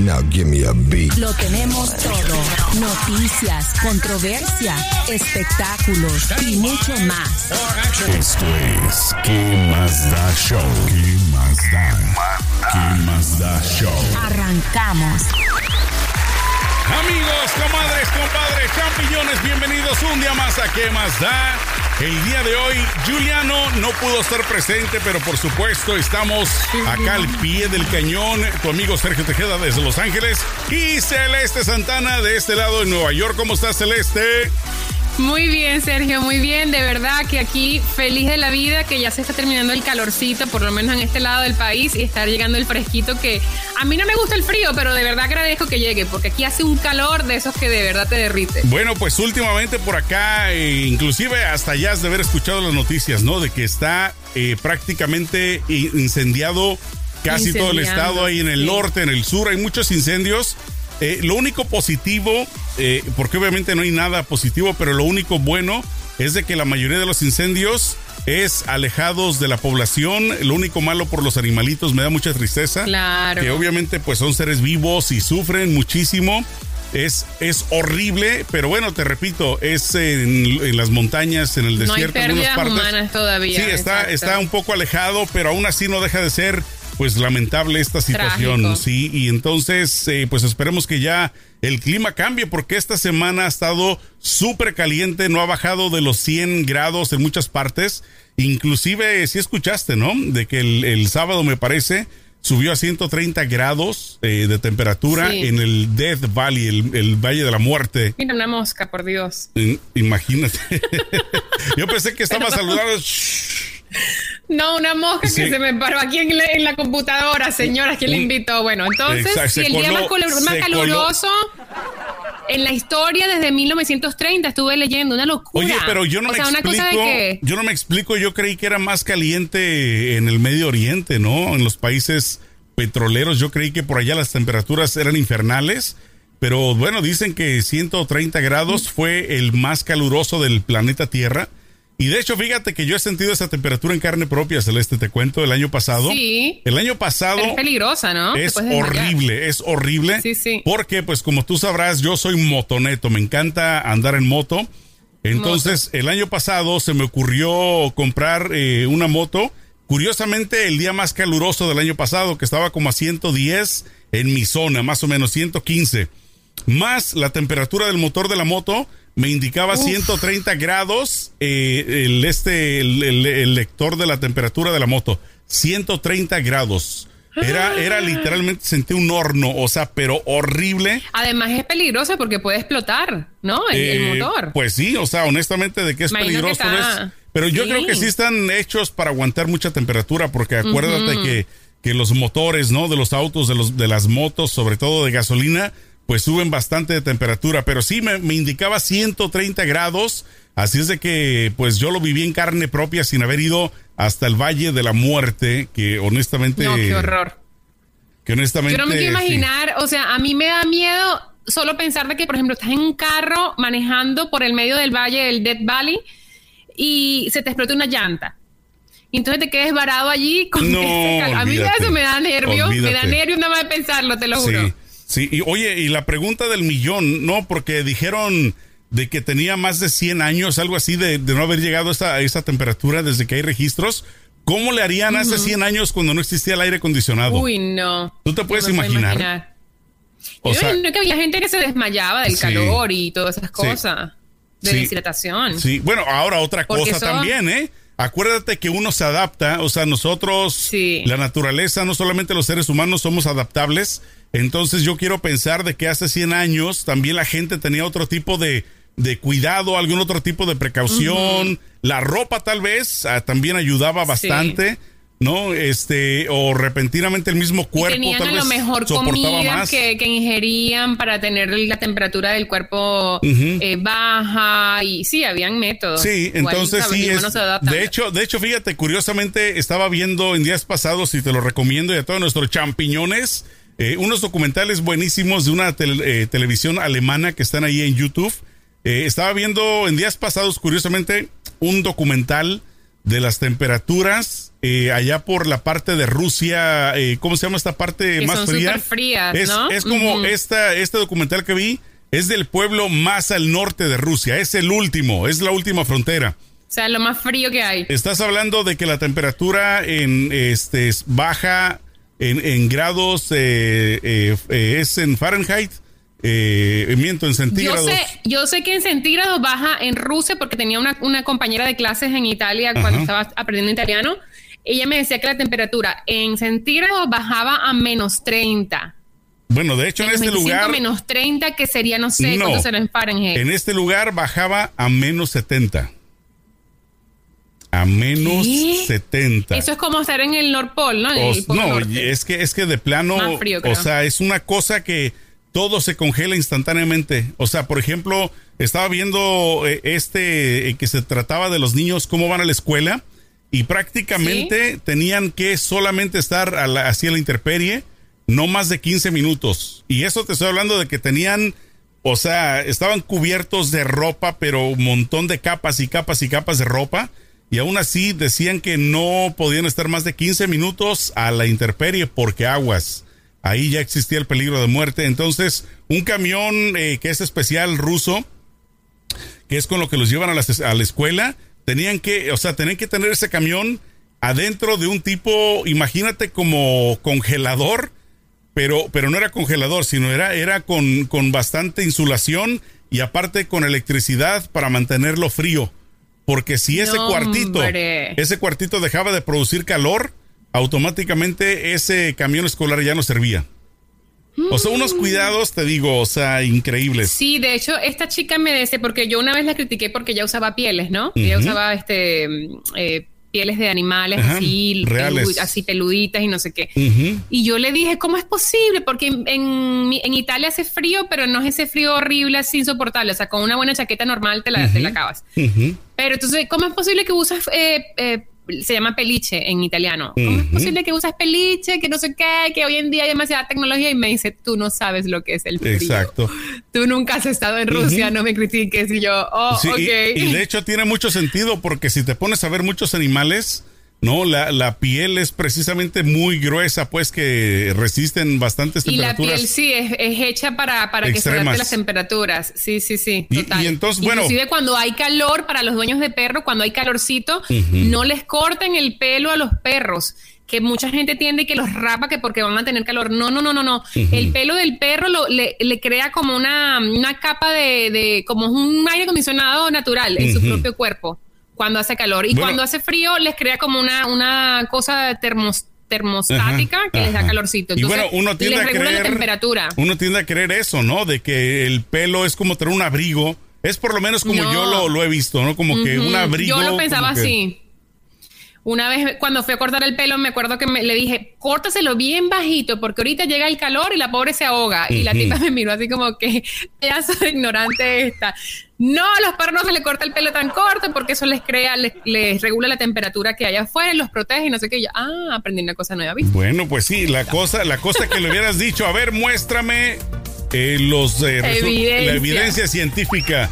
Now give me a beat. Lo tenemos todo. Noticias, controversia, espectáculos y mucho más. Esto es ¿Qué más da show? ¿Qué más da? ¿Qué más da show? Arrancamos. Amigos, comadres, compadres, champiñones, bienvenidos un día más a ¿Qué más da? El día de hoy, Juliano no pudo estar presente, pero por supuesto estamos acá al pie del cañón. Tu amigo Sergio Tejeda desde Los Ángeles y Celeste Santana de este lado de Nueva York. ¿Cómo estás, Celeste? Muy bien, Sergio, muy bien. De verdad que aquí feliz de la vida, que ya se está terminando el calorcito, por lo menos en este lado del país, y está llegando el fresquito que a mí no me gusta el frío, pero de verdad agradezco que llegue, porque aquí hace un calor de esos que de verdad te derrite. Bueno, pues últimamente por acá, eh, inclusive hasta ya has de haber escuchado las noticias, ¿no? De que está eh, prácticamente incendiado casi todo el estado ahí en el sí. norte, en el sur, hay muchos incendios. Eh, lo único positivo, eh, porque obviamente no hay nada positivo, pero lo único bueno es de que la mayoría de los incendios es alejados de la población. Lo único malo por los animalitos me da mucha tristeza. Claro. Que obviamente pues son seres vivos y sufren muchísimo. Es, es horrible, pero bueno, te repito, es en, en las montañas, en el No hay desierto, en algunas partes. humanas todavía. Sí, está, exacto. está un poco alejado, pero aún así no deja de ser pues lamentable esta situación, Trágico. sí, y entonces eh, pues esperemos que ya el clima cambie porque esta semana ha estado súper caliente, no ha bajado de los 100 grados en muchas partes, inclusive si escuchaste, ¿no? De que el, el sábado me parece subió a 130 grados eh, de temperatura Sí. en el Death Valley, el, el Valle de la Muerte. Mira una mosca, por Dios. Mm, Imagínate. Yo pensé que estaba saludando. No, una mosca Sí. que se me paró aquí en la, en la computadora, señora, ¿quién le invitó? Bueno, entonces, Exacto, si el día más, caluroso en la historia desde 1930 estuve leyendo, una locura. Oye, pero yo no o me sea, una explico. cosa de que Yo no me explico. Yo creí que era más caliente en el Medio Oriente, ¿no? En los países petroleros. Yo creí que por allá las temperaturas eran infernales. Pero bueno, dicen que 130 grados fue el más caluroso del planeta Tierra. Y de hecho, fíjate que yo he sentido esa temperatura en carne propia, Celeste, te cuento, el año pasado. Sí. El año pasado pero es peligrosa, ¿no? Es horrible, es horrible. Sí, sí. Porque, pues, como tú sabrás, yo soy motoneto, me encanta andar en moto. Entonces, el año pasado se me ocurrió comprar eh, una moto. Curiosamente, el día más caluroso del año pasado, que estaba como a 110 en mi zona, más o menos 115. Más la temperatura del motor de la moto me indicaba 130 grados eh, el, este, el, el- el lector de la temperatura de la moto. 130 grados. Era, era literalmente, sentí un horno, o sea, pero horrible. Además es peligrosa porque puede explotar, ¿no? El, el Eh, motor. Pues sí, o sea, honestamente de que es Imagino que peligroso. está- es- pero yo Sí. creo que sí están hechos para aguantar mucha temperatura, porque acuérdate que, que los motores, ¿no? De los autos, de, los, de las motos, sobre todo de gasolina, pues suben bastante de temperatura. Pero sí me, me indicaba 130 grados. Así es de que, pues yo lo viví en carne propia sin haber ido hasta el Valle de la Muerte, que honestamente. no, qué horror. Que honestamente. Yo no me quiero sí. imaginar, o sea, a mí me da miedo solo pensar de que, por ejemplo, estás en un carro manejando por el medio del valle del Death Valley y se te explota una llanta. Y entonces te quedes varado allí con No, ese calor. A mí olvídate. eso me da nervios, me da nervios nada más de pensarlo, te lo juro. Sí, sí. Y oye, y la pregunta del millón, ¿no? Porque dijeron de que tenía más de 100 años, algo así, de, de no haber llegado a esa, a esa temperatura desde que hay registros. ¿Cómo le harían hace 100 años cuando no existía el aire acondicionado? Uy, no. ¿Tú te puedes No puedo imaginar? O Yo sea, imagino que había gente que se desmayaba del Sí. calor y todas esas cosas. De Sí. deshidratación. Sí, bueno, ahora otra Porque cosa eso- también, ¿eh? Acuérdate que uno se adapta, o sea, nosotros, Sí. la naturaleza, no solamente los seres humanos somos adaptables, entonces yo quiero pensar de que hace 100 años también la gente tenía otro tipo de, de cuidado, algún otro tipo de precaución, la ropa tal vez ah, también ayudaba bastante, ¿no? Este, o repentinamente el mismo cuerpo tenían tal a vez lo mejor más. que, que ingerían para tener la temperatura del cuerpo eh, baja y sí, habían métodos. Sí, Igual, entonces sí es. De hecho, de hecho, fíjate, curiosamente estaba viendo en días pasados y te lo recomiendo y a todos nuestros champiñones eh, unos documentales buenísimos de una tel- eh, televisión alemana que están ahí en YouTube. Eh, estaba viendo en días pasados, curiosamente, un documental de las temperaturas eh, allá por la parte de Rusia. eh, ¿Cómo se llama esta parte Que más son fría? es, ¿no? es como esta, este documental que vi. Es del pueblo más al norte de Rusia. Es el último, es la última frontera. O sea, lo más frío que hay. Estás hablando de que la temperatura en este es baja en, en grados eh, eh, es en Fahrenheit, eh, miento en Yo centígrados. sé, yo sé que en centígrados baja en Rusia porque tenía una, una compañera de clases en Italia cuando estaba aprendiendo italiano. Ella me decía que la temperatura en centígrados bajaba a menos 30. Bueno, de hecho en Menos este 25, lugar menos 30, que sería, no sé, No. cuánto será en Fahrenheit. en este lugar bajaba a menos 70. A menos ¿Qué? 70. Eso es como estar en el North Pole, ¿no? En el no, Norte. es que es que de plano, frío, o sea, es una cosa que todo se congela instantáneamente. O sea, por ejemplo, estaba viendo eh, este eh, que se trataba de los niños cómo van a la escuela y prácticamente tenían que solamente estar a la, hacia la intemperie no más de 15 minutos. Y eso te estoy hablando de que tenían, o sea, estaban cubiertos de ropa, pero un montón de capas y capas y capas de ropa. Y aún así decían que no podían estar más de 15 minutos a la intemperie porque aguas. Ahí ya existía el peligro de muerte. Entonces, un camión eh, que es especial ruso, que es con lo que los llevan a la, a la escuela, tenían que, o sea, tenían que tener ese camión adentro de un tipo, imagínate como congelador, pero, pero no era congelador, sino era, era con, con bastante insulación y aparte con electricidad para mantenerlo frío. Porque si ese No, cuartito, hombre. ese cuartito dejaba de producir calor, automáticamente ese camión escolar ya no servía. O sea, unos cuidados, te digo, o sea, increíbles. Sí, de hecho, esta chica me dice, porque yo una vez la critiqué porque ella usaba pieles, ¿no? Ella usaba este mm, eh, pieles de animales Ajá, así, reales. así peluditas y no sé qué. Ujú. Y yo le dije, ¿cómo es posible? Porque en, en, Italia hace frío, pero no es ese frío horrible, así insoportable. O sea, con una buena chaqueta normal te la, te la acabas. Pero entonces, ¿cómo es posible que usas, eh, eh, se llama peliche en italiano? ¿Cómo es posible que usas peliche, que no sé qué, que hoy en día hay demasiada tecnología? Y me dice, tú no sabes lo que es el frío. Exacto. Tú nunca has estado en Rusia, no me critiques. Y yo, oh, Sí, y- ok. y, de hecho tiene mucho sentido porque si te pones a ver muchos animales, no, la, la piel es precisamente muy gruesa, pues que resisten bastantes Y la temperaturas. piel sí es, es hecha para, para que se adapte las temperaturas. Sí, sí, sí. Y- Total. y entonces, bueno- Inclusive cuando hay calor para los dueños de perro, cuando hay calorcito, no les corten el pelo a los perros. Que mucha gente tiende que los rapa que porque van a tener calor. No, no, no, no, no. El pelo del perro lo- le, le crea como una, una capa de, de, como un aire acondicionado natural en su propio cuerpo cuando hace calor. Y Bueno. cuando hace frío les crea como una, una cosa termos, termostática Ajá, que les da calorcito. y Entonces, bueno, uno tiende les a regula creer, la temperatura. Uno tiende a creer eso, ¿no? De que el pelo es como tener un abrigo. Es por lo menos como No. yo lo, lo he visto, ¿no? Como que un abrigo. Yo lo pensaba que- así. Una vez cuando fui a cortar el pelo, me acuerdo que me- le dije, córtaselo bien bajito, porque ahorita llega el calor y la pobre se ahoga. Y la tipa me miró así como que, pedazo de ignorante esta. No, a los perros no se les corta el pelo tan corto porque eso les crea, les, les regula la temperatura que hay afuera los protege y no sé qué. Yo, ah, aprendí una cosa nueva, ¿viste? Bueno, pues sí, la cosa, la cosa que le hubieras dicho, a ver, muéstrame eh, los eh, Evidencia. la evidencia científica.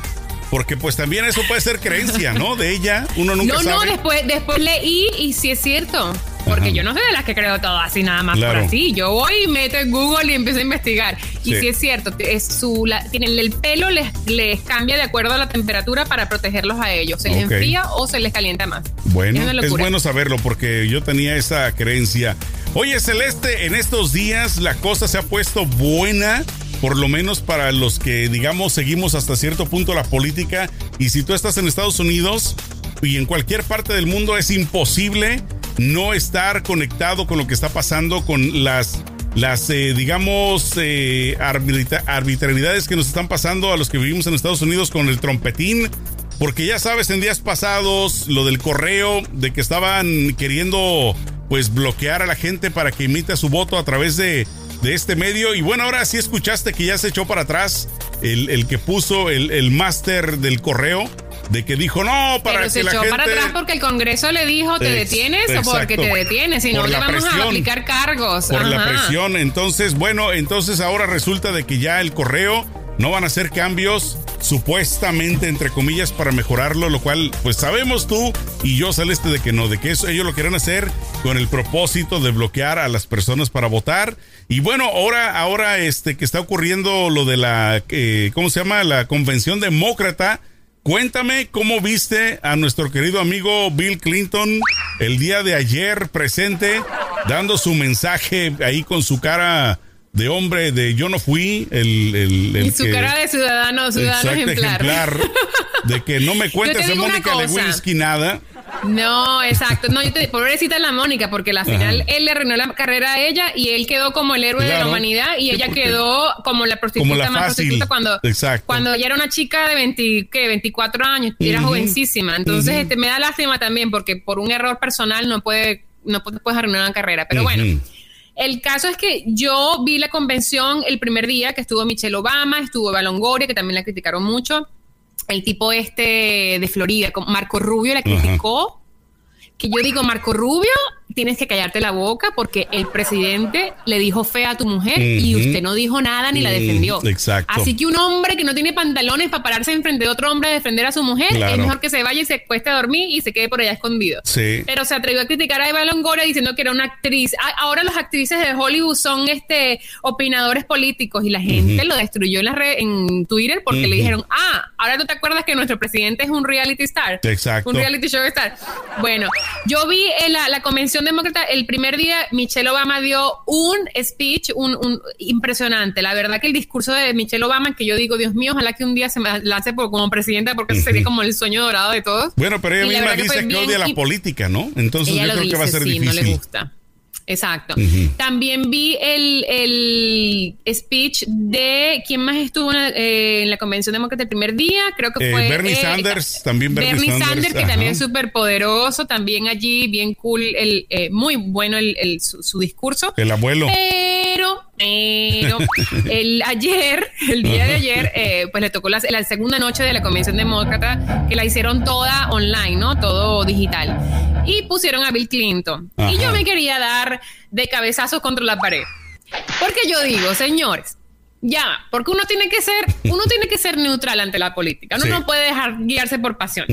Porque pues también eso puede ser creencia, ¿no? De ella, uno nunca no, sabe. no, después, después leí y sí es cierto. Porque Ajá. yo no soy de las que creo todo así nada más Claro. por así. Yo voy y meto en Google y empiezo a investigar. Y Sí. sí es cierto, es su, la, tienen el pelo les, les cambia de acuerdo a la temperatura para protegerlos a ellos. Se les enfría o se les calienta más. Bueno, Es bueno saberlo porque yo tenía esa creencia. Oye, Celeste, en estos días la cosa se ha puesto buena, por lo menos para los que, digamos, seguimos hasta cierto punto la política. Y si tú estás en Estados Unidos y en cualquier parte del mundo, es imposible no estar conectado con lo que está pasando con las las, eh, digamos, eh, arbitra- arbitrariedades que nos están pasando a los que vivimos en Estados Unidos con el trompetín, porque ya sabes, en días pasados, lo del correo, de que estaban queriendo pues bloquear a la gente para que emita su voto a través de, de este medio. Y bueno, ahora sí escuchaste que ya se echó para atrás el, el que puso el, el máster del correo de que dijo no para Pero que se la echó gente para atrás porque el Congreso le dijo te detienes o porque exacto. te detienes, si no le vamos presión. a aplicar cargos. por la presión. Entonces, bueno, entonces ahora resulta de que ya el correo no van a hacer cambios supuestamente entre comillas para mejorarlo, lo cual pues sabemos tú y yo Celeste de que no, de que eso ellos lo quieren hacer con el propósito de bloquear a las personas para votar. Y bueno, ahora ahora este que está ocurriendo lo de la eh, ¿cómo se llama? la convención demócrata Cuéntame cómo viste a nuestro querido amigo Bill Clinton el día de ayer presente, dando su mensaje ahí con su cara de hombre de yo no fui, el, el, el Y su que- cara de ciudadano, ciudadano exacto, ejemplar. de que no me cuentes una Mónica. Lewinsky nada. No, exacto. No, yo te, pobrecita la Mónica, porque al final él le arruinó la carrera a ella y él quedó como el héroe de la humanidad y ella quedó como la prostituta Como la más fácil. prostituta cuando, Exacto. cuando ella era una chica de 20, ¿qué? 24 años, y era jovencísima. Entonces, este, me da lástima también porque por un error personal no puede, no pu- puedes arruinar una carrera. Pero bueno. El caso es que yo vi la convención el primer día que estuvo Michelle Obama, estuvo Eva Longoria, que también la criticaron mucho. El tipo este de Florida, Marco Rubio, la criticó. Que yo digo, Marco Rubio, tienes que callarte la boca porque el presidente le dijo fea a tu mujer y usted no dijo nada ni la defendió. exacto. Así que un hombre que no tiene pantalones para pararse enfrente de otro hombre a defender a su mujer, Claro. es mejor que se vaya y se cueste a dormir y se quede por allá escondido. Sí. Pero se atrevió a criticar a Eva Longoria diciendo que era una actriz. A- Ahora las actrices de Hollywood son este opinadores políticos y la gente lo destruyó en la red, en Twitter porque le dijeron, ah, ahora tú te acuerdas que nuestro presidente es un reality star. Exacto. Un reality show star. Bueno, yo vi en la, la convención demócrata el primer día, Michelle Obama dio un speech un, un- impresionante. La verdad que el discurso de Michelle Obama, que yo digo, Dios mío, ojalá que un día se me lance por, como presidenta porque eso sería como el sueño dorado de todos. Bueno, pero ella Y misma que dice que, odia la política, ¿no? Entonces yo creo dice, que va a ser sí, difícil. no le gusta. Exacto. También vi el, el speech de quién más estuvo en, eh, en la convención demócrata el primer día, creo que Eh, fue Bernie Sanders, también Bernie Sanders, que ajá. también es súper poderoso, también allí bien cool, el, eh, muy bueno el, el- su, su discurso. El abuelo. Pero, pero, el ayer, el día de ayer, eh, pues le tocó la, la segunda noche de la Convención Demócrata, que la hicieron toda online, ¿no? Todo digital. Y pusieron a Bill Clinton. Y yo me quería dar de cabezazos contra la pared. Porque yo digo, señores, ya, porque uno tiene que ser, uno tiene que ser neutral ante la política. Uno Sí. no puede dejar guiarse por pasión.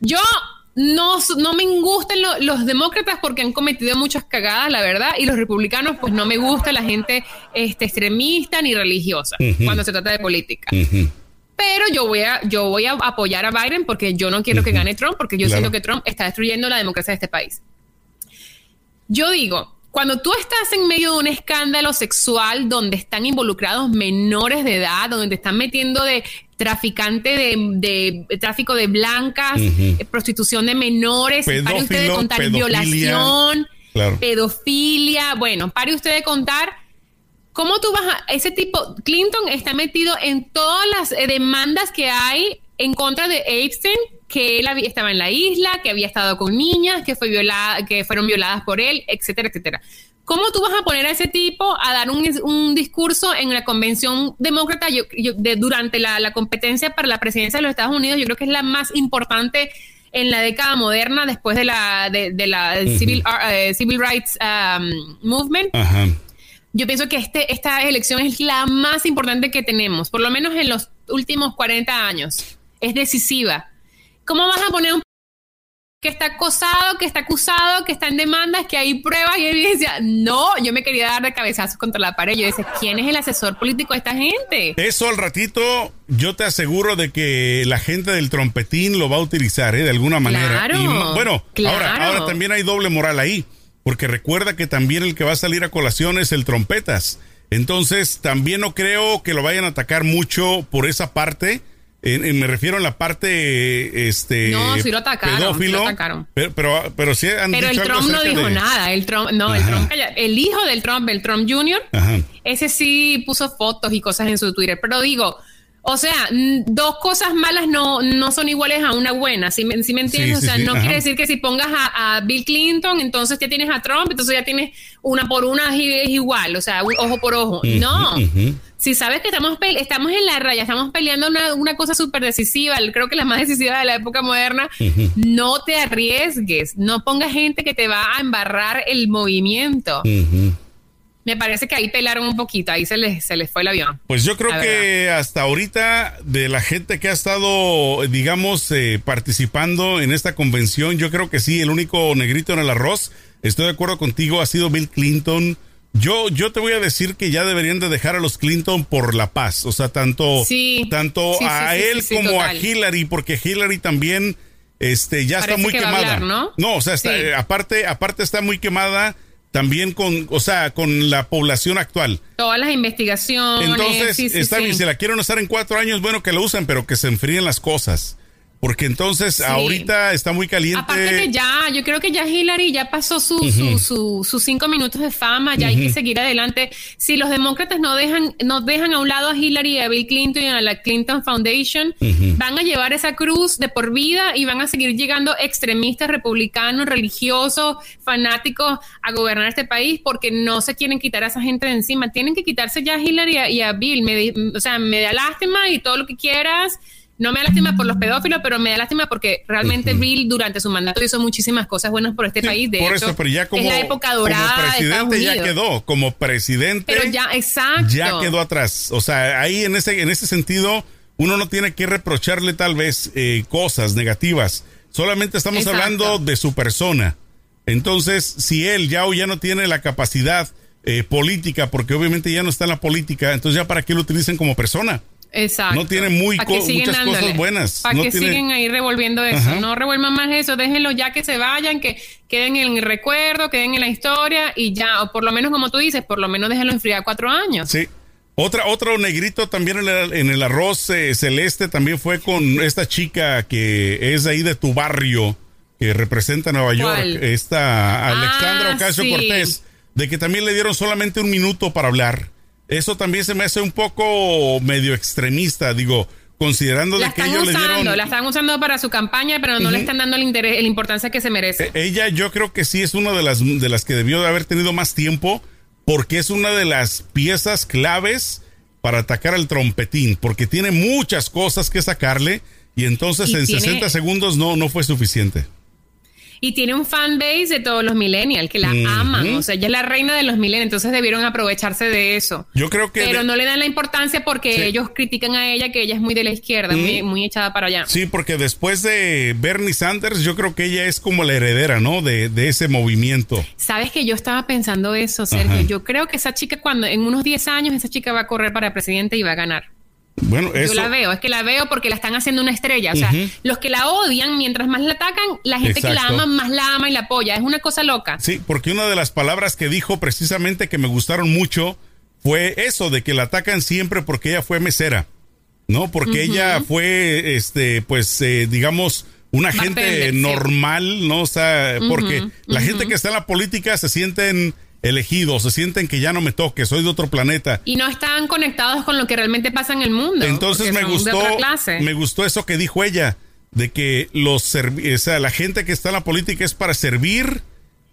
Yo no, no me gustan lo- los demócratas porque han cometido muchas cagadas, la verdad, y los republicanos, pues no me gusta la gente este, extremista ni religiosa cuando se trata de política. Pero yo voy a, yo voy a apoyar a Biden porque yo no quiero que gane Trump, porque yo Claro. siento que Trump está destruyendo la democracia de este país. Yo digo, cuando tú estás en medio de un escándalo sexual donde están involucrados menores de edad, donde te están metiendo de traficante de, de tráfico de blancas, eh, prostitución de menores, pare usted de Pedófilo, contar pedofilia. violación, Claro. pedofilia, bueno, pare usted de contar ¿Cómo tú vas a ese tipo? Clinton está metido en todas las eh, demandas que hay en contra de Epstein, que él había- estaba en la isla, que había estado con niñas, que fue violada, que fueron violadas por él, etcétera, etcétera. ¿Cómo tú vas a poner a ese tipo a dar un, un discurso en la convención demócrata yo- yo- de, durante la, la competencia para la presidencia de los Estados Unidos? Yo creo que es la más importante en la década moderna después de la, de, de la civil, civil rights um, movement Ajá. yo pienso que este, esta elección es la más importante que tenemos, por lo menos en los últimos 40 años. Es decisiva. ¿Cómo vas a poner un que está acosado, que está acusado, que está en demandas, que hay pruebas y evidencia? No, yo me quería dar de cabezazos contra la pared. Yo decía, ¿quién es el asesor político de esta gente? Eso al ratito, yo te aseguro de que la gente del trompetín lo va a utilizar, ¿eh? De alguna manera. Claro, Y, bueno, claro. ahora, ahora también hay doble moral ahí, porque recuerda que también el que va a salir a colación es el trompetas. Entonces, también no creo que lo vayan a atacar mucho por esa parte. En- en- me refiero a la parte este No, sí lo atacaron, sí pedófilo, lo atacaron. Pero, pero, pero sí han Pero el algo Trump no dijo de- nada. El Trump, no, el. Trump, el hijo del Trump, el Trump Jr., Ajá. ese sí puso fotos y cosas en su Twitter. Pero digo, O sea, dos cosas malas no, no son iguales a una buena, ¿sí, me- sí me entiendes? Sí, sí, o sea, sí, no ajá. quiere decir que si pongas a, a Bill Clinton, entonces ya tienes a Trump, entonces ya tienes una por una es es igual, o sea, un ojo por ojo. no. Si sabes que estamos, estamos en la raya, estamos peleando una, una cosa súper decisiva, creo que la más decisiva de la época moderna, no te arriesgues, no pongas gente que te va a embarrar el movimiento. Me parece que ahí pelaron un poquito, ahí se les, se les fue el avión. Pues yo creo que hasta ahorita de la gente que ha estado, digamos, eh, participando en esta convención, yo creo que sí, el único negrito en el arroz, estoy de acuerdo contigo, ha sido Bill Clinton. Yo, yo te voy a decir que ya deberían de dejar a los Clinton por la paz, o sea, tanto, Sí. tanto Sí, a sí, él como total. a Hillary, porque Hillary también, este, ya está Parece muy que va a quemada. hablar, ¿no? o sea, está- eh, aparte, aparte está muy quemada también con, o sea, con la población actual. Todas las investigaciones. Entonces, está bien, si la quieren usar en cuatro años, bueno, que la usen, pero que se enfríen las cosas. Porque entonces, ahorita está muy caliente. Aparte que ya, yo creo que ya Hillary ya pasó su, su- su- sus cinco minutos de fama, ya hay que seguir adelante. Si los demócratas no dejan, no dejan a un lado a Hillary, a Bill Clinton y a la Clinton Foundation, van a llevar esa cruz de por vida y van a seguir llegando extremistas, republicanos, religiosos, fanáticos a gobernar este país porque no se quieren quitar a esa gente de encima. Tienen que quitarse ya a Hillary y a, y a Bill. Me o sea, me da lástima y todo lo que quieras. No me da lástima por los pedófilos, pero me da lástima porque realmente Bill durante su mandato hizo muchísimas cosas buenas por este Sí, país. De por hecho, eso, pero ya como, es la época como dorada de Estados presidente ya quedó, como presidente Pero ya, exacto. ya quedó atrás. O sea, ahí en ese, en ese sentido, uno no tiene que reprocharle tal vez eh, cosas negativas. Solamente estamos Exacto. hablando de su persona. Entonces, si él ya o ya no tiene la capacidad eh, política, porque obviamente ya no está en la política, entonces ya para qué lo utilicen como persona. Exacto. No tiene muy co- muchas cosas buenas. Para No que tiene- siguen ahí revolviendo eso. Ajá. No revuelvan más eso. Déjenlo ya que se vayan, que queden en el recuerdo, queden en la historia y ya. O por lo menos, como tú dices, por lo menos déjenlo enfriar cuatro años. Sí. Otra, otro negrito también en el, en el arroz eh, celeste también fue con esta chica que es de ahí de tu barrio, que representa a Nueva York, esta Alexandra Ah, Ocasio sí. Cortés, de que también le dieron solamente un minuto para hablar. Eso también se me hace un poco medio extremista, digo, considerando La de que ellos le usando, dieron... la están usando para su campaña, pero no le están dando el interés, la importancia que se merece. Eh, Ella yo creo que sí es una de las, de las que debió de haber tenido más tiempo porque es una de las piezas claves para atacar al trompetín, porque tiene muchas cosas que sacarle y entonces Y en tiene- 60 segundos no, no fue suficiente. Y tiene un fan base de todos los millennials que la aman. O sea, ella es la reina de los millennials, entonces debieron aprovecharse de eso. Yo creo que... Pero de- no le dan la importancia porque Sí. ellos critican a ella que ella es muy de la izquierda, muy, muy echada para allá. Sí, porque después de Bernie Sanders, yo creo que ella es como la heredera, ¿no? De, de ese movimiento. Sabes que yo estaba pensando eso, Sergio. Ajá. Yo creo que esa chica, cuando en unos 10 años, esa chica va a correr para presidente y va a ganar. Bueno, eso... Yo la veo, es que la veo porque la están haciendo una estrella. O sea, los que la odian, mientras más la atacan, la gente que la ama, más la ama y la apoya. Es una cosa loca. Sí, porque una de las palabras que dijo precisamente que me gustaron mucho fue eso de que la atacan siempre porque ella fue mesera, ¿no? Porque ella fue, este, pues, eh, digamos, una gente Bartender, normal, ¿no? O sea, porque la gente que está en la política se sienten elegidos, se sienten que ya no me toque, soy de otro planeta. Y no están conectados con lo que realmente pasa en el mundo. Entonces me gustó, me gustó eso que dijo ella, de que los o sea, la gente que está en la política es para servir,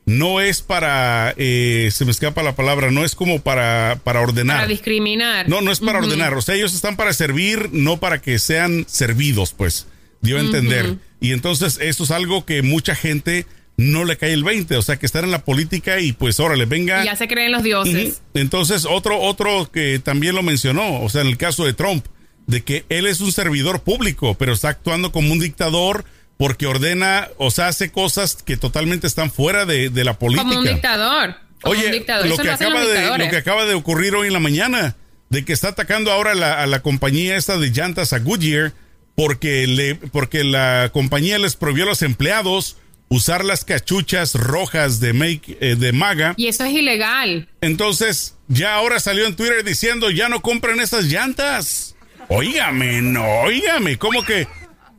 no es para, eh, se me escapa la palabra, no es como para, para ordenar. Para discriminar. No, no es para ordenar. O sea, ellos están para servir, no para que sean servidos, pues. Dio a entender. Y entonces, eso es algo que mucha gente no le cae el 20. O sea, que están en la política y pues, órale, venga. Ya se creen los dioses. Entonces, otro, otro que también lo mencionó, o sea, en el caso de Trump, de que él es un servidor público, pero está actuando como un dictador porque ordena, o sea, hace cosas que totalmente están fuera de, de la política. Como un dictador. Como Oye, un dictador. lo que, acaba de, lo que acaba de ocurrir hoy en la mañana, de que está atacando ahora a la, a la compañía esta de llantas a Goodyear, porque, le, porque la compañía les prohibió a los empleados usar las cachuchas rojas de, make, eh, de MAGA. Y eso es ilegal. Entonces, ya ahora salió en Twitter diciendo, ya no compren esas llantas. Óigame, no, óigame, ¿cómo que?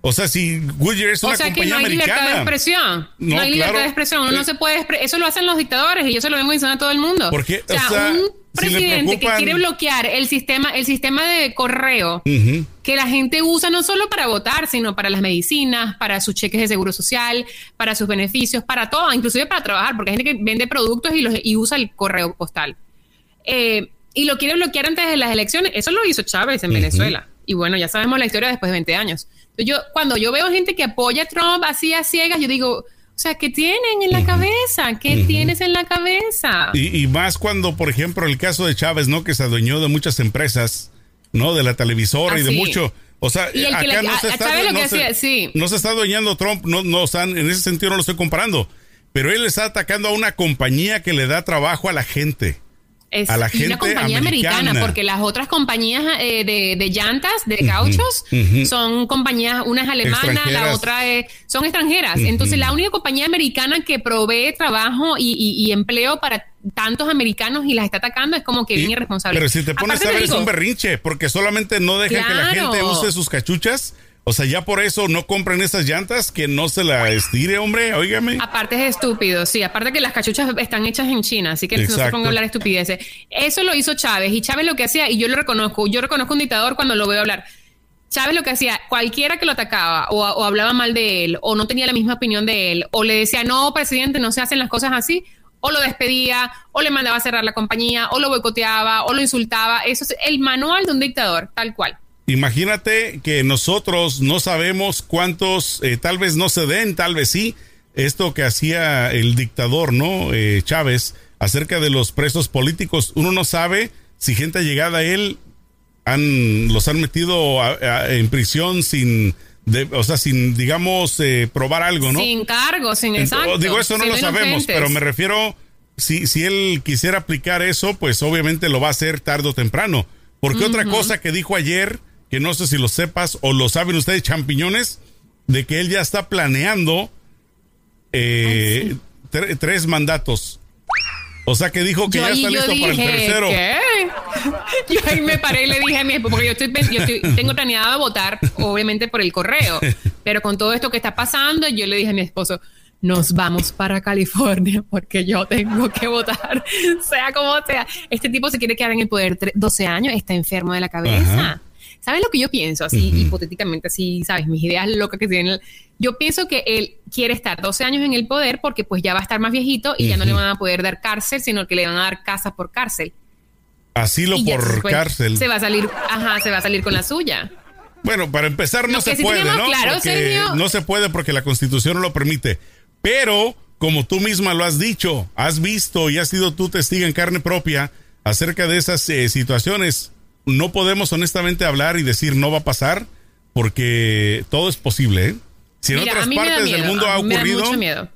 O sea, si Goodyear es una o sea que compañía no hay libertad de americana. expresión. No, No, hay libertad claro. de expresión. Uno no Eh. se puede Eso lo hacen los dictadores y yo se lo vengo diciendo a todo el mundo. Porque, o sea, o sea, un si presidente que quiere bloquear el sistema, el sistema de correo que la gente usa no solo para votar, sino para las medicinas, para sus cheques de seguro social, para sus beneficios, para todo, inclusive para trabajar, porque hay gente que vende productos y, los, y usa el correo postal. Eh, y lo quiere bloquear antes de las elecciones. Eso lo hizo Chávez en. Venezuela. Y bueno, ya sabemos la historia después de 20 años. Yo, cuando yo veo gente que apoya a Trump así a ciegas, yo digo, o sea, ¿qué tienen en la cabeza? ¿Qué tienes en la cabeza? Y, y más cuando, por ejemplo, el caso de Chávez, ¿no? Que se adueñó de muchas empresas, ¿no? De la televisora y de Así. mucho. O sea, acá no se está, Chávez lo no que se- hacía, sí. no se está adueñando Trump, no, no, sea, en ese sentido no lo estoy comparando. Pero él está atacando a una compañía que le da trabajo a la gente. Es a la y una gente compañía americana. americana. porque las otras compañías eh, de, de llantas, de cauchos, son compañías, una es alemana, la otra es, son extranjeras. Entonces, la única compañía americana que provee trabajo y, y- y empleo para tantos americanos y las está atacando es como que bien Y- irresponsable. Pero si te pones Aparte a ver, es un berrinche, porque solamente no dejan que la gente use sus cachuchas. O sea, ya por eso no compren esas llantas, que no se la estire, hombre, óigame. Aparte es estúpido, sí, aparte que las cachuchas están hechas en China, así que no se ponga a hablar estupideces. Eso lo hizo Chávez y Chávez lo que hacía, y yo lo reconozco, yo reconozco un dictador cuando lo veo hablar. Chávez lo que hacía, cualquiera que lo atacaba o, o hablaba mal de él o no tenía la misma opinión de él o le decía, no, presidente, no se hacen las cosas así, o lo despedía, o le mandaba a cerrar la compañía, o lo boicoteaba, o lo insultaba. Eso es el manual de un dictador, tal cual. Imagínate que nosotros no sabemos cuántos, eh, tal vez no se den, tal vez sí, esto que hacía el dictador, ¿no? Eh, Chávez, acerca de los presos políticos. Uno no sabe si gente llegada a él han, los han metido a- a- en prisión sin, de- o sea, sin, digamos, eh, probar algo, ¿no? Sin cargo, sin exacto. Digo, eso no lo sabemos, inocentes. pero me refiero, si, si él quisiera aplicar eso, pues obviamente lo va a hacer tarde o temprano. Porque otra cosa que dijo ayer, que no sé si lo sepas o lo saben ustedes, champiñones, de que él ya está planeando eh, tre- tres mandatos. O sea que dijo que Yo ya está listo para el tercero. ¿qué? Yo ahí me paré y le dije a mi esposo, porque yo, estoy, yo estoy- tengo planeado votar, obviamente por el correo, pero con todo esto que está pasando, yo le dije a mi esposo, nos vamos para California porque yo tengo que votar, sea como sea. Este tipo se quiere quedar en el poder tre- 12 años, está enfermo de la cabeza. Ajá. ¿Sabes lo que yo pienso? Así, hipotéticamente, así, ¿sabes? Mis ideas locas que tienen. Yo pienso que él quiere estar 12 años en el poder porque pues ya va a estar más viejito y ya no le van a poder dar cárcel, sino que le van a dar casa por cárcel. Asilo Y por después cárcel. Se va a salir, ajá, se va a salir con la suya. Bueno, para empezar no se sí puede, ¿no? claro, porque Sergio- no se puede porque la Constitución no lo permite. Pero, como tú misma lo has dicho, has visto y has sido tú testigo en carne propia acerca de esas eh, situaciones, no podemos honestamente hablar y decir no va a pasar porque todo es posible. ¿eh? Si en Mira, otras partes del mundo ha me da ocurrido, mucho miedo.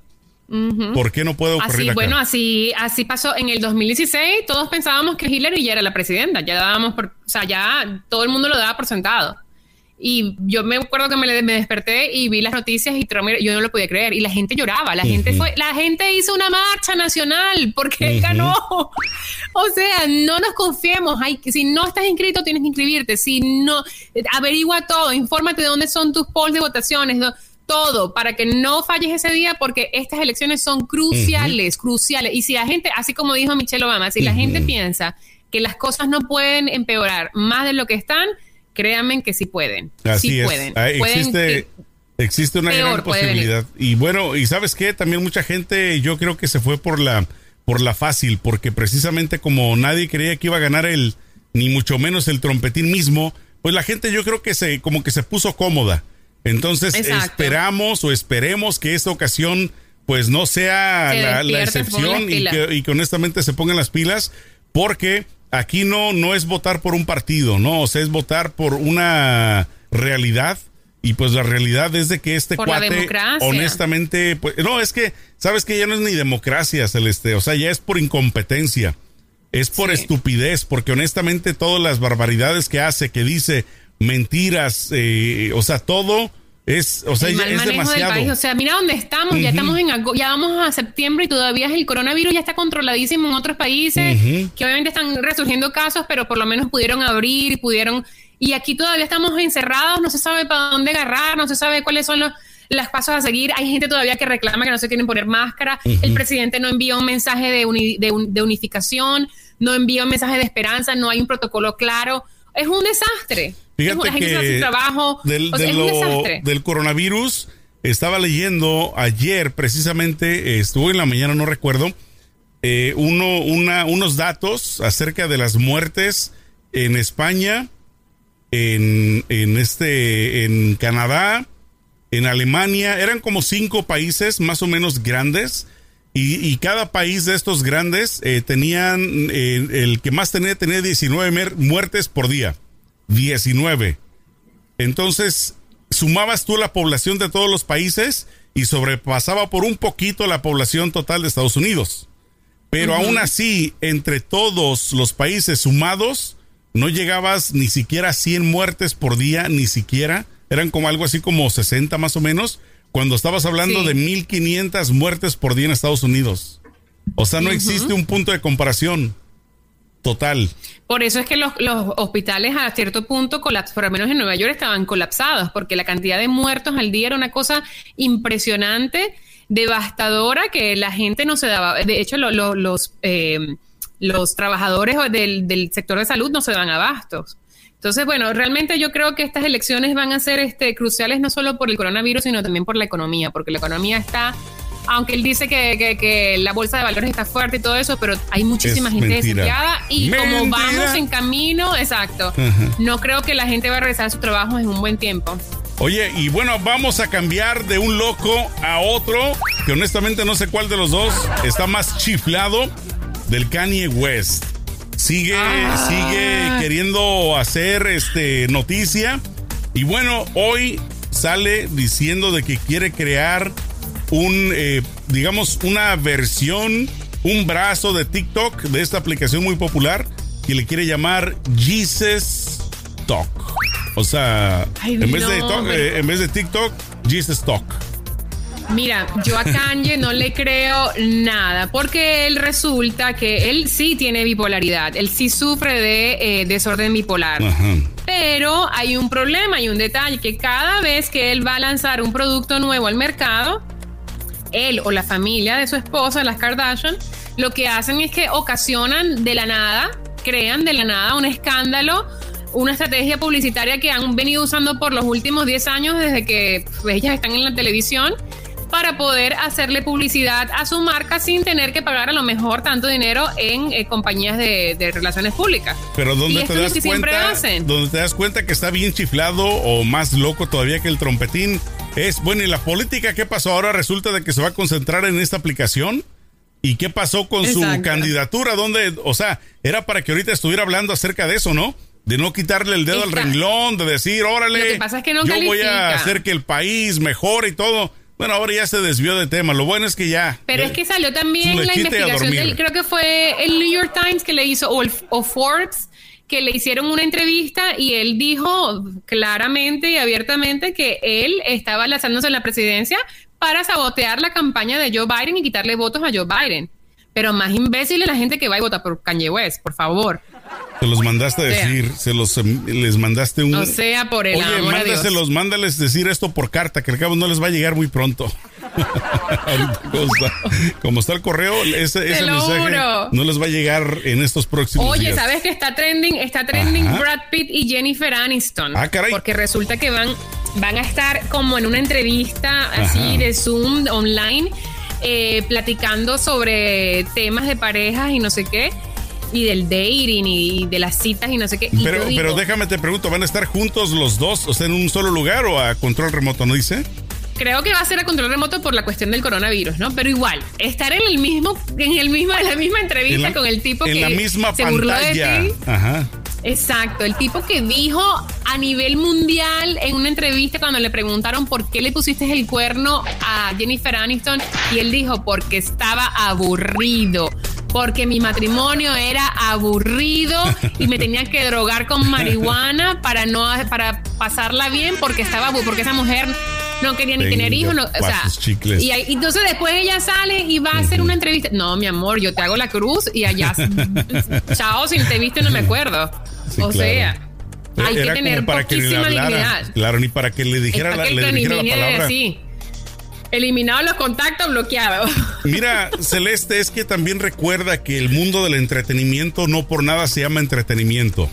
¿por qué no puede ocurrir Así, acá? bueno, así, así pasó en el 2016. Todos pensábamos que Hillary ya era la presidenta. Ya dábamos por, o sea, ya todo el mundo lo daba por sentado. Y yo me acuerdo que me, desperté y vi las noticias y Trump, yo no lo podía creer. Y la gente lloraba, la gente fue, la gente hizo una marcha nacional porque él ganó. O sea, no nos confiemos. Hay, si no estás inscrito, tienes que inscribirte. Si no, averigua todo, infórmate de dónde son tus polls de votaciones, no- todo, para que no falles ese día, porque estas elecciones son cruciales, cruciales. Y si la gente, así como dijo Michelle Obama, si la gente piensa que las cosas no pueden empeorar más de lo que están, créanme que sí pueden. Así sí es. pueden. Ah, Pueden existe, existe una peor gran posibilidad. Y bueno, y sabes qué, también mucha gente, yo creo que se fue por la, por la fácil, porque precisamente como nadie creía que iba a ganar el, ni mucho menos el trompetín mismo, pues la gente yo creo que se, como que se puso cómoda. Entonces Exacto. esperamos o esperemos que esta ocasión pues no sea Se la, excepción que, y que honestamente se pongan las pilas porque aquí no, no es votar por un partido, no, o sea, es votar por una realidad y pues la realidad es de que este Por cuate honestamente pues no, es que sabes que ya no es ni democracia, Celeste, o sea, ya es por incompetencia. Es por Sí. estupidez, porque honestamente todas las barbaridades que hace, que dice mentiras, eh, o sea, todo es, o sea, el mal es manejo del demasiado. país. O sea, mira dónde estamos. Ya estamos en ya vamos a septiembre y todavía el coronavirus ya está controladísimo en otros países que obviamente están resurgiendo casos, pero por lo menos pudieron abrir, pudieron. Y aquí todavía estamos encerrados, no se sabe para dónde agarrar, no se sabe cuáles son los, las pasos a seguir. Hay gente todavía que reclama que no se quieren poner máscara. El presidente no envía un mensaje de, de, unificación, no envía un mensaje de esperanza, no hay un protocolo claro. Es un desastre. Fíjate la gente que trabajo. Del, un desastre. del coronavirus, estaba leyendo ayer precisamente, estuvo en la mañana, no recuerdo, eh, uno, una, unos datos acerca de las muertes en España, en, en, este, en Canadá, en Alemania, eran como cinco países más o menos grandes. Y, cada país de estos grandes eh, tenían, eh, el que más tenía, tenía 19 muertes por día. 19. Entonces, sumabas tú la población de todos los países y sobrepasaba por un poquito la población total de Estados Unidos. Pero aún así, entre todos los países sumados, no llegabas ni siquiera a 100 muertes por día, ni siquiera. Eran como algo así como 60 más o menos, cuando estabas hablando de 1500 muertes por día en Estados Unidos. O sea, no existe un punto de comparación total. Por eso es que los, hospitales a cierto punto, por lo menos en Nueva York, estaban colapsados, porque la cantidad de muertos al día era una cosa impresionante devastadora que la gente no se daba. De hecho, los, eh, los trabajadores del, del, sector de salud no se dan abastos. Entonces, bueno, realmente yo creo que estas elecciones van a ser este, cruciales no solo por el coronavirus, sino también por la economía, porque la economía está aunque él dice que, que, la bolsa de valores está fuerte y todo eso, pero hay muchísima gente desempleada y como vamos en camino, exacto, no creo que la gente va a regresar a su trabajo en un buen tiempo. Oye, y bueno, vamos a cambiar de un loco a otro, que honestamente no sé cuál de los dos está más chiflado del Kanye West. Sigue, ah. sigue queriendo hacer este noticia. Y bueno, hoy sale diciendo de que quiere crear un, eh, digamos, una versión, un brazo de TikTok de esta aplicación muy popular que le quiere llamar Jesus Talk. O sea, en, vez de eh, en vez de TikTok, Jesus Talk. Mira, yo a Kanye no le creo nada, porque él resulta que él sí tiene bipolaridad, él sí sufre de eh, desorden bipolar. Pero hay un problema, hay un detalle, que cada vez que él va a lanzar un producto nuevo al mercado, él o la familia de su esposa, las Kardashian, lo que hacen es que ocasionan de la nada, crean de la nada un escándalo una estrategia publicitaria que han venido usando por los últimos 10 años desde que pues, ellas están en la televisión para poder hacerle publicidad a su marca sin tener que pagar a lo mejor tanto dinero en eh, compañías de, relaciones públicas. Pero donde te das cuenta, donde te das cuenta que está bien chiflado o más loco todavía que el trompetín es bueno y la política qué pasó ahora resulta de que se va a concentrar en esta aplicación. ¿Y qué pasó con su candidatura? ¿Dónde, o sea, era para que ahorita estuviera hablando acerca de eso, ¿no? de no quitarle el dedo al renglón, de decir, órale, yo voy a hacer que el país mejore y todo. Bueno, ahora ya se desvió de tema. Lo bueno es que ya. Pero es que salió también la investigación del, creo que fue el New York Times que le hizo, o, o Forbes, que le hicieron una entrevista y él dijo claramente y abiertamente que él estaba lanzándose en la presidencia para sabotear la campaña de Joe Biden y quitarle votos a Joe Biden. Pero más imbécil es la gente que va y vota por Kanye West, por favor. Se los mandaste a decir, se los em, les mandaste un. O sea, por el Oye, amor mándaselos, mándales decir esto por carta, que al cabo no les va a llegar muy pronto. Como, está, el correo, ese, mensaje no les va a llegar en estos próximos Oye, días. ¿sabes que está trending? Está trending Brad Pitt y Jennifer Aniston. Ah, caray. Porque resulta que van, van a estar como en una entrevista así de Zoom online, eh, platicando sobre temas de parejas y no sé qué y del dating y de las citas y no sé qué. pero, pero déjame te pregunto, ¿van a estar juntos los dos, o sea, en un solo lugar o a control remoto, no dice? Creo que va a ser a control remoto por la cuestión del coronavirus, ¿no? Pero igual, estar en el mismo, en el mismo, en la misma entrevista con el tipo en la misma se burló de ti. Ajá. Exacto, el tipo que dijo a nivel mundial en una entrevista cuando le preguntaron por qué le pusiste el cuerno a Jennifer Aniston y él dijo porque estaba aburrido porque mi matrimonio era aburrido y me tenía que drogar con marihuana para no para pasarla bien porque estaba porque esa mujer no quería ni tener hijos, o sea, y, entonces después ella sale y va a hacer una entrevista. No, mi amor, yo te hago la cruz y allá, chao, si te viste no me acuerdo. o sea, hay que tener poquísima dignidad. Claro, ni para que le dijera, la, le dijera la palabra. Eliminado los contactos, bloqueado. Mira, Celeste, es que también recuerda que el mundo del entretenimiento no por nada se llama entretenimiento.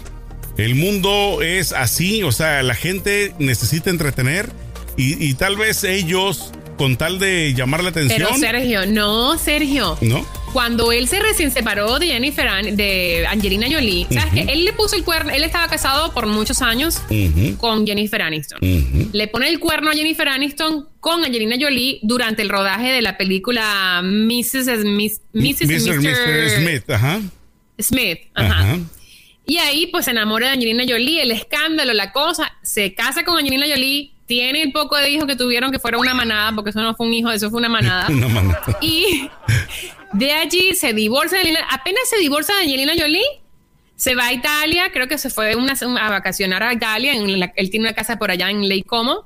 El mundo es así, o sea, la gente necesita entretener y, y tal vez ellos, con tal de llamar la atención. Pero Sergio, no, Sergio. ¿No? Cuando él se recién separó de Jennifer, de Angelina Jolie, ¿sabes qué? Él le puso el cuerno, él estaba casado por muchos años con Jennifer Aniston. Le pone el cuerno a Jennifer Aniston con Angelina Jolie durante el rodaje de la película Mrs. Smith, Mrs. and Mr. Mr. Smith, ajá. Smith. Ajá. Y ahí pues se enamora de Angelina Jolie, el escándalo, la cosa, se casa con Angelina Jolie, tiene el poco de hijos que tuvieron que fueron una manada, porque eso no fue un hijo, eso fue una manada. Una manada. Y de allí se divorcia de Angelina, apenas se divorcia de Angelina Jolie, se va a Italia, creo que se fue una- a vacacionar a Italia, en la- él tiene una casa por allá en Lake Como.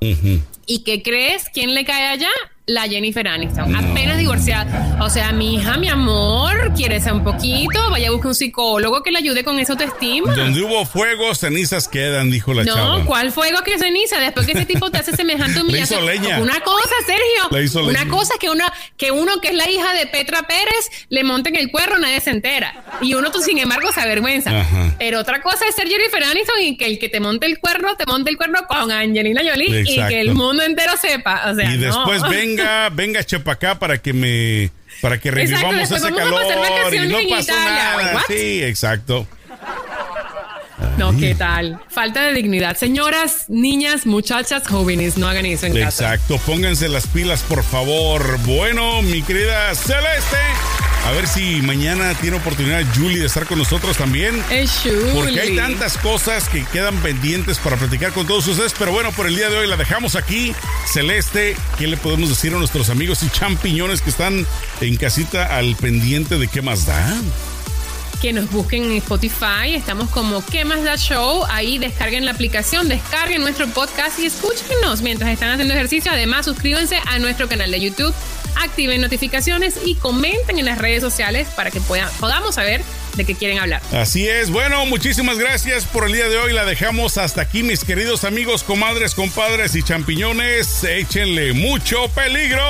¿Y qué crees? ¿Quién le cae allá? La Jennifer Aniston, apenas divorciada. O sea, mi hija, mi amor, quiere ser un poquito, vaya a buscar un psicólogo que le ayude con esa autoestima. Donde hubo fuego, cenizas quedan, dijo la No, chava. ¿cuál fuego que ceniza? Después que ese tipo te hace semejante humillación. hizo leña. Una cosa, Sergio. Le hizo una leña. cosa que uno, que uno que es la hija de Petra Pérez le monten el cuerno, nadie se entera. Y uno, tú, sin embargo, se avergüenza. Ajá. Pero otra cosa es ser Jennifer Aniston y que el que te monte el cuerno, te monte el cuerno con Angelina Jolie y que el mundo entero sepa. O sea, y después no. venga, venga Chepacá para que me para que Exacto, revivamos ese a calor y vacaciones no en pasó Italia. nada. ¿What? Sí, exacto. No, ¿qué tal? Falta de dignidad. Señoras, niñas, muchachas, jóvenes, no hagan eso en casa. Exacto, pónganse las pilas, por favor. Bueno, mi querida Celeste, a ver si mañana tiene oportunidad Julie de estar con nosotros también. Es chuli. Porque hay tantas cosas que quedan pendientes para platicar con todos ustedes. Pero bueno, por el día de hoy la dejamos aquí. Celeste, ¿qué le podemos decir a nuestros amigos y champiñones que están en casita al pendiente de qué más da? que nos busquen en Spotify. Estamos como ¿Qué más da show? Ahí descarguen la aplicación, descarguen nuestro podcast y escúchenos mientras están haciendo ejercicio. Además, suscríbanse a nuestro canal de YouTube, activen notificaciones y comenten en las redes sociales para que puedan, podamos saber de qué quieren hablar. Así es. Bueno, muchísimas gracias por el día de hoy. La dejamos hasta aquí, mis queridos amigos, comadres, compadres y champiñones. Échenle mucho peligro.